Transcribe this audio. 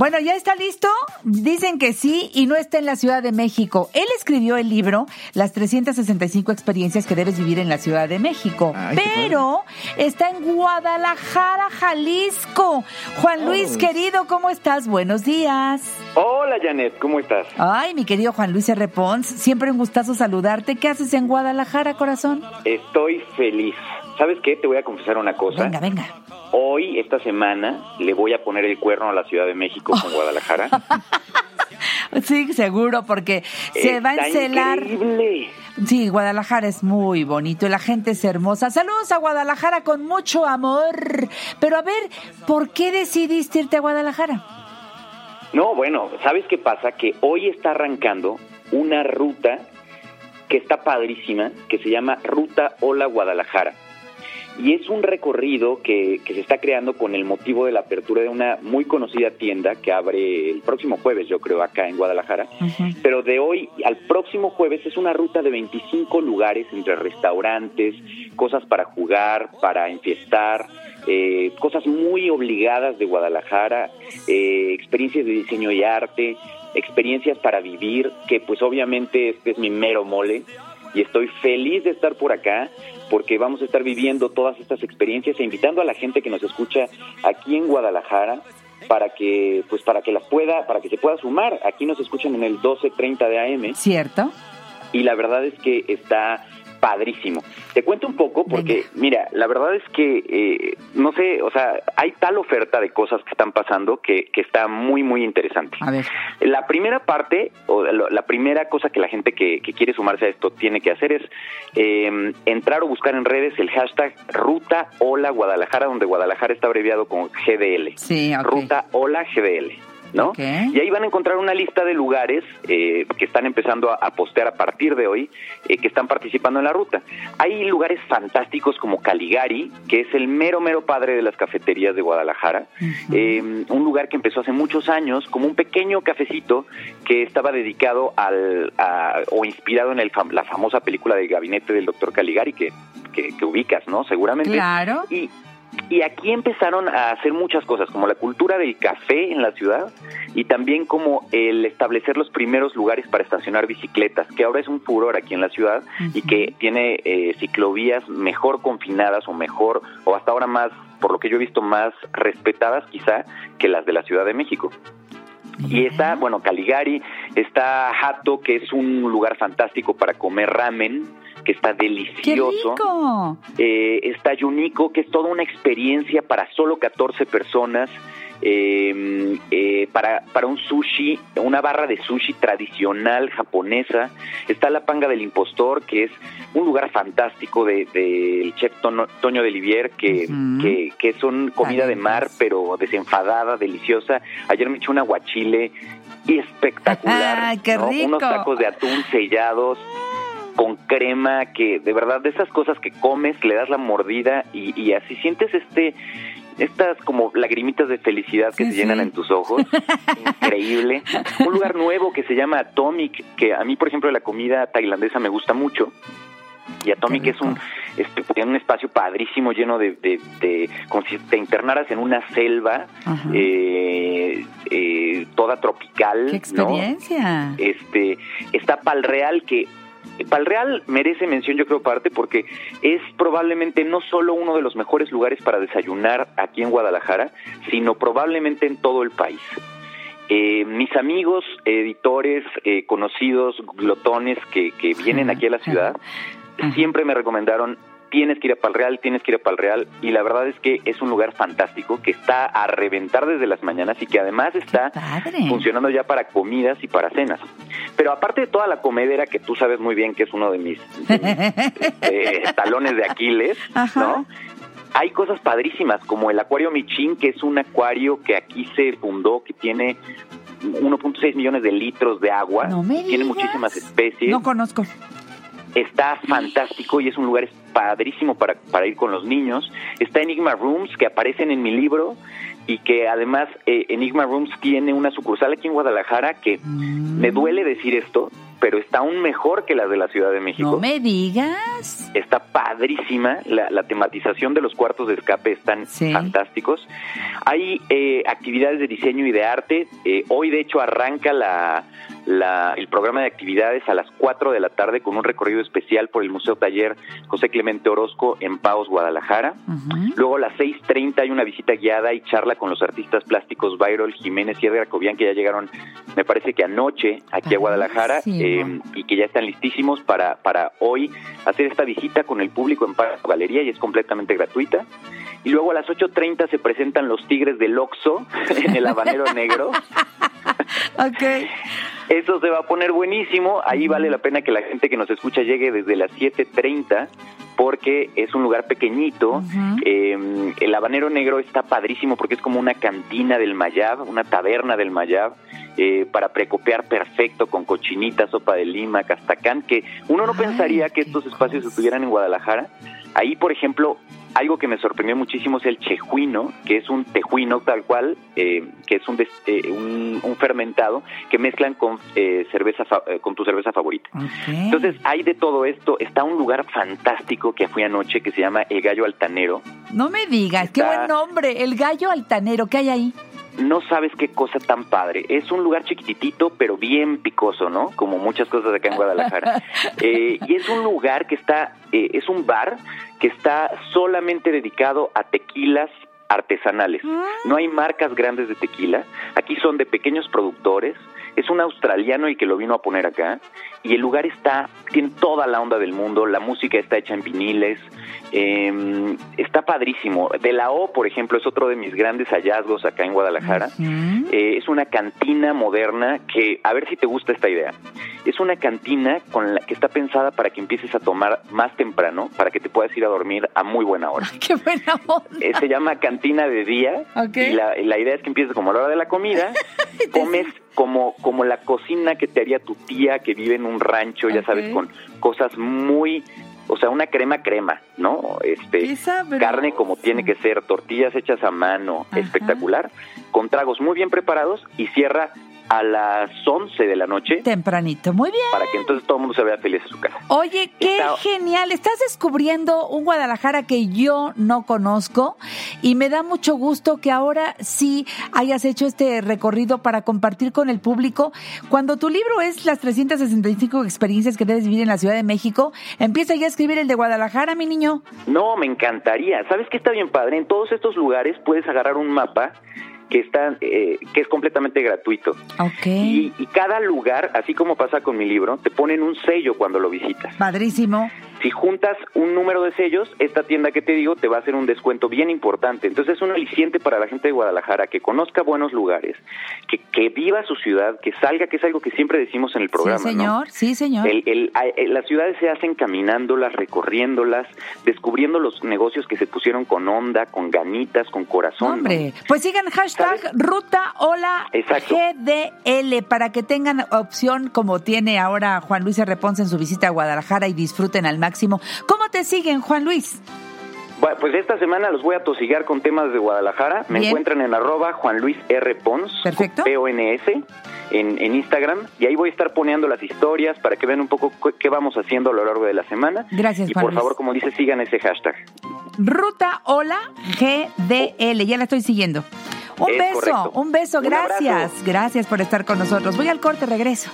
Bueno, ¿ya está listo? Dicen que sí y no está en la Ciudad de México. Él escribió el libro Las 365 experiencias que debes vivir en la Ciudad de México, Ay, pero está en Guadalajara, Jalisco. Juan Luis, Oh. querido, ¿cómo estás? Buenos días. Hola Janet, ¿cómo estás? Ay, mi querido Juan Luis R. Pons, siempre un gustazo saludarte. ¿Qué haces en Guadalajara, corazón? Estoy feliz. ¿Sabes qué? Te voy a confesar una cosa. Venga, venga. Hoy, esta semana, le voy a poner el cuerno a la Ciudad de México con Guadalajara. Sí, seguro, porque se va a encelar. increíble. Sí, Guadalajara es muy bonito y la gente es hermosa. Saludos a Guadalajara con mucho amor. Pero a ver, ¿por qué decidiste irte a Guadalajara? No, bueno, ¿sabes qué pasa? Que hoy está arrancando una ruta que está padrísima, que se llama Ruta Hola Guadalajara. Y es un recorrido que, que se está creando con el motivo de la apertura de una muy conocida tienda que abre el próximo jueves, yo creo, acá en Guadalajara. Pero de hoy al próximo jueves es una ruta de 25 lugares entre restaurantes, cosas para jugar, para enfiestar, eh, cosas muy obligadas de Guadalajara, eh, experiencias de diseño y arte, experiencias para vivir, que pues obviamente este es mi mero mole y estoy feliz de estar por acá porque vamos a estar viviendo todas estas experiencias e invitando a la gente que nos escucha aquí en Guadalajara para que pues para que las pueda para que se pueda sumar aquí nos escuchan en el 12:30 de AM ¿Cierto? y la verdad es que está padrísimo. Te cuento un poco porque, mira, la verdad es que, eh, no sé, o sea, hay tal oferta de cosas que están pasando que, que está muy, muy interesante. A ver. La primera parte, o la primera cosa que la gente que, que quiere sumarse a esto tiene que hacer es eh, entrar o buscar en redes el hashtag Ruta Hola Guadalajara, donde Guadalajara está abreviado con GDL. Sí. Ruta Hola GDL. ¿No? Y ahí van a encontrar una lista de lugares eh, que están empezando a, a postear a partir de hoy, eh, que están participando en la ruta. Hay lugares fantásticos como Caligari, que es el mero, mero padre de las cafeterías de Guadalajara. Eh, un lugar que empezó hace muchos años como un pequeño cafecito que estaba dedicado al, a- o inspirado en el la famosa película del gabinete del doctor Caligari, que, que, que ubicas, ¿no? Seguramente. Claro. Y, y aquí empezaron a hacer muchas cosas, como la cultura del café en la ciudad y también como el establecer los primeros lugares para estacionar bicicletas, que ahora es un furor aquí en la ciudad y que tiene eh, ciclovías mejor confinadas o mejor, o hasta ahora más, por lo que yo he visto, más respetadas quizá que las de la Ciudad de México. Y está, bueno, Caligari, está Hato, que es un lugar fantástico para comer ramen, que está ¡Qué delicioso. rico! Eh, está Yuniko, que es toda una experiencia para solo 14 personas. eh, eh, para, para un sushi, una barra de sushi tradicional japonesa. Está la Panga del Impostor, que es un lugar fantástico del de, del chef Tono- Toño de Livier, que, Ujú. que, que son comida de mar, pero desenfadada, deliciosa. Ayer me eché un aguachile espectacular. ¡Ay, qué ¿no? rico! Unos tacos de atún sellados con crema, que de verdad de esas cosas que comes, le das la mordida y, y así sientes este estas como lagrimitas de felicidad que Sí, se llenan sí. en tus ojos. Increíble. Un lugar nuevo que se llama Atomic, que a mí, por ejemplo, la comida tailandesa me gusta mucho. Y Atomic es un, es un espacio padrísimo lleno de, de, de- como si te internaras en una selva eh, eh, toda tropical. ¡Qué ¿no? experiencia! este está Palreal que Palreal merece mención yo creo parte porque es probablemente no solo uno de los mejores lugares para desayunar aquí en Guadalajara, sino probablemente en todo el país. Eh, mis amigos, editores, eh, conocidos, glotones que, que vienen aquí a la ciudad, siempre me recomendaron tienes que ir a Palreal, tienes que ir a Palreal y la verdad es que es un lugar fantástico que está a reventar desde las mañanas y que además está funcionando ya para comidas y para cenas. Pero aparte de toda la comedera que tú sabes muy bien que es uno de mis, de mis, eh, talones de Aquiles, Ajá. ¿no? Hay cosas padrísimas como el Acuario Michin, que es un acuario que aquí se fundó, que tiene 1.6 millones de litros de agua, No me tiene muchísimas especies No conozco. Está fantástico y es un lugar padrísimo para, para ir con los niños. Está Enigma Rooms, que aparecen en mi libro, y que además eh, Enigma Rooms tiene una sucursal aquí en Guadalajara que me duele decir esto, pero está aún mejor que las de la Ciudad de México. No me digas. Está padrísima, la, la tematización de los cuartos de escape están Sí. fantásticos. Hay eh, actividades de diseño y de arte. Eh, hoy, de hecho, arranca la, la- el programa de actividades a las 4 de la tarde con un recorrido especial por el Museo Taller José Clemente Orozco en Paos, Guadalajara. Luego a las 6.30 hay una visita guiada y charla con los artistas plásticos Bayrol, Jiménez y Edgar Cobian, que ya llegaron, me parece que anoche, aquí a Guadalajara, eh, y que ya están listísimos para, para hoy hacer esta visita con el público en Parque Galería y es completamente gratuita. Y luego a las 8.30 se presentan los Tigres del Oxo en el Habanero Negro. Ok. Eso se va a poner buenísimo. Ahí vale la pena que la gente que nos escucha llegue desde las 7.30 porque es un lugar pequeñito. Eh, el habanero negro está padrísimo porque es como una cantina del Mayab, una taberna del Mayab, eh, para precopear perfecto con cochinita, sopa de lima, castacán, que uno no Ay, pensaría que estos espacios cosa. estuvieran en Guadalajara. Ahí, por ejemplo, algo que me sorprendió muchísimo es el chejuino, que es un tejuino tal cual, eh, que es un, des- eh, un, un fermentado que mezclan con eh, cerveza fa- eh, con tu cerveza favorita. Entonces, hay de todo esto. Está un lugar fantástico que fui anoche que se llama El Gallo Altanero. no me digas, qué buen nombre. El gallo altanero, ¿qué hay ahí? No sabes qué cosa tan padre. Es un lugar chiquititito, pero bien picoso, ¿no? Como muchas cosas acá en Guadalajara. Eh, y es un lugar que está, eh, es un bar que está solamente dedicado a tequilas artesanales. No hay marcas grandes de tequila. Aquí son de pequeños productores. Es un australiano el que lo vino a poner acá. Y el lugar está, tiene toda la onda del mundo. La música está hecha en viniles. eh, está padrísimo. De la O, por ejemplo, es otro de mis grandes hallazgos acá en Guadalajara. Eh, es una cantina moderna que, a ver si te gusta esta idea. Es una cantina con la que está pensada para que empieces a tomar más temprano, para que te puedas ir a dormir a muy buena hora. Qué buena onda. Eh, se llama cantina de día y la, y la idea es que empieces como a la hora de la comida, comes como, como la cocina que te haría tu tía que vive en un rancho, ya sabes, con cosas muy, o sea, una crema crema, ¿no? Este, carne como tiene que ser, tortillas hechas a mano, Ajá. espectacular, con tragos muy bien preparados y cierra a las 11 de la noche Tempranito, muy bien. para que entonces todo el mundo se vea feliz en su casa. Oye, qué Está- genial. Estás descubriendo un Guadalajara que yo no conozco y me da mucho gusto que ahora sí hayas hecho este recorrido para compartir con el público. Cuando tu libro es las 365 experiencias que debes vivir en la Ciudad de México, empieza ya a escribir el de Guadalajara, mi niño. No, me encantaría. ¿Sabes qué está bien padre? En todos estos lugares puedes agarrar un mapa que está eh, que es completamente gratuito. Y, y cada lugar, así como pasa con mi libro, te ponen un sello cuando lo visitas. Padrísimo. Si juntas un número de sellos, esta tienda que te digo te va a hacer un descuento bien importante. Entonces es un aliciente para la gente de Guadalajara que conozca buenos lugares, que, que viva su ciudad, que salga, que es algo que siempre decimos en el programa. sí, ¿no? señor. Sí, señor. El- el- a- eh, las ciudades se hacen caminándolas, recorriéndolas, descubriendo los negocios que se pusieron con onda, con ganitas, con corazón. ¿no? Hombre, pues sigan hashtag ¿Sabes? Ruta Hola Exacto. GDL para que tengan opción como tiene ahora Juan Luis R. Ponce en su visita a Guadalajara y disfruten al máximo. ¿Cómo te siguen, Juan Luis? Bueno, pues esta semana los voy a tosigar con temas de Guadalajara. Me Bien. encuentran en arroba Juan Luis R. Pons, Perfecto. P-O-N-S, en, en Instagram. Y ahí voy a estar poniendo las historias para que vean un poco qué vamos haciendo a lo largo de la semana. Gracias, Y Juan por Luis. favor, como dice, sigan ese hashtag. Ruta Hola GDL, ya la estoy siguiendo. Un Es beso, correcto. un beso, Un gracias. Gracias por estar con nosotros. Voy al corte, regreso.